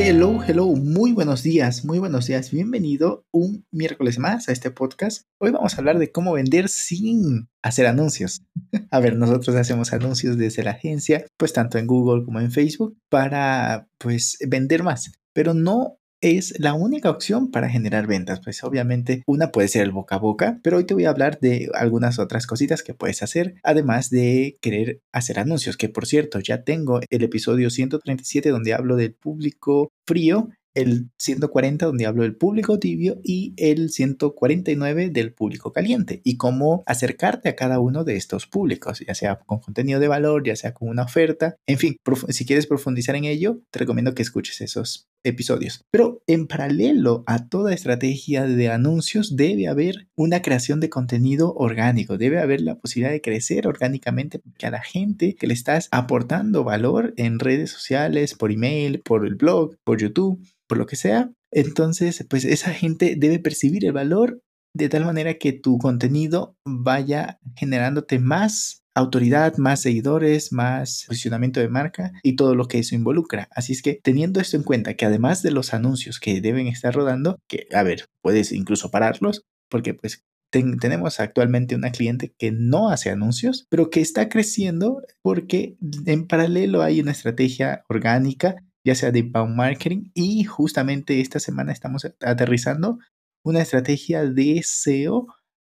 Hello, hello, muy buenos días, muy buenos días. Bienvenido un miércoles más a este podcast. Hoy vamos a hablar de cómo vender sin hacer anuncios. A ver, nosotros hacemos anuncios desde la agencia, pues tanto en Google como en Facebook, para pues vender más, pero no es la única opción para generar ventas. Pues obviamente una puede ser el boca a boca, pero hoy te voy a hablar de algunas otras cositas que puedes hacer, además de querer hacer anuncios, que por cierto ya tengo el episodio 137 donde hablo del público frío el 140 donde hablo del público tibio y el 149 del público caliente y cómo acercarte a cada uno de estos públicos, ya sea con contenido de valor, ya sea con una oferta, en fin, si quieres profundizar en ello, te recomiendo que escuches esos episodios. Pero en paralelo a toda estrategia de anuncios debe haber una creación de contenido orgánico, debe haber la posibilidad de crecer orgánicamente porque a la gente que le estás aportando valor en redes sociales, por email, por el blog, por YouTube, por lo que sea, entonces pues esa gente debe percibir el valor de tal manera que tu contenido vaya generándote más autoridad, más seguidores, más posicionamiento de marca y todo lo que eso involucra. Así es que teniendo esto en cuenta, que además de los anuncios que deben estar rodando, que a ver, puedes incluso pararlos, porque pues tenemos actualmente una cliente que no hace anuncios, pero que está creciendo porque en paralelo hay una estrategia orgánica, ya sea de inbound marketing, y justamente esta semana estamos aterrizando una estrategia de SEO,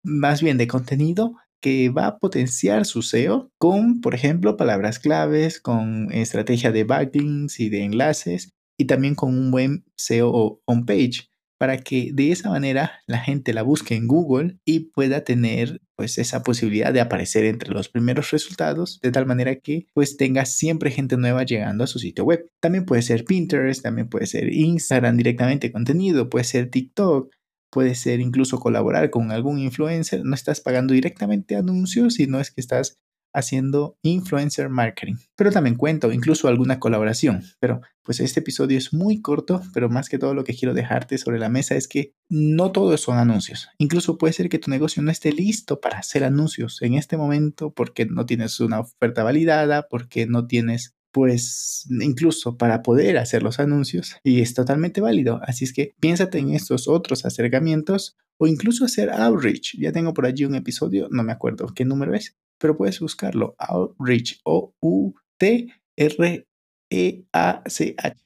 más bien de contenido, que va a potenciar su SEO con, por ejemplo, palabras claves, con estrategia de backlinks y de enlaces y también con un buen SEO homepage para que de esa manera la gente la busque en Google y pueda tener pues esa posibilidad de aparecer entre los primeros resultados de tal manera que pues tenga siempre gente nueva llegando a su sitio web. También puede ser Pinterest, también puede ser Instagram directamente contenido, puede ser TikTok, puede ser incluso colaborar con algún influencer, no estás pagando directamente anuncios, sino es que estás haciendo influencer marketing. Pero también cuento incluso alguna colaboración. Pero pues este episodio es muy corto, pero más que todo lo que quiero dejarte sobre la mesa es que no todos son anuncios. Incluso puede ser que tu negocio no esté listo para hacer anuncios en este momento porque no tienes una oferta validada, porque no tienes pues incluso para poder hacer los anuncios y es totalmente válido. Así es que piénsate en estos otros acercamientos o incluso hacer outreach. Ya tengo por allí un episodio, no me acuerdo qué número es, pero puedes buscarlo. Outreach o U T R E A C H.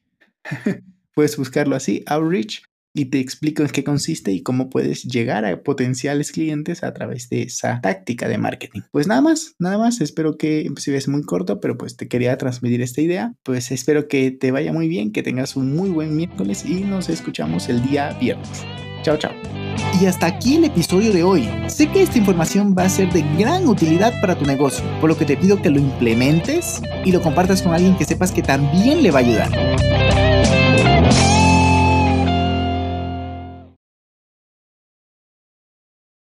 puedes buscarlo así, outreach y te explico en qué consiste y cómo puedes llegar a potenciales clientes a través de esa táctica de marketing. Pues nada más, nada más, espero que si ves muy corto, pero pues te quería transmitir esta idea. Pues espero que te vaya muy bien, que tengas un muy buen miércoles y nos escuchamos el día viernes. Chao, chao. Y hasta aquí el episodio de hoy. Sé que esta información va a ser de gran utilidad para tu negocio, por lo que te pido que lo implementes y lo compartas con alguien que sepas que también le va a ayudar.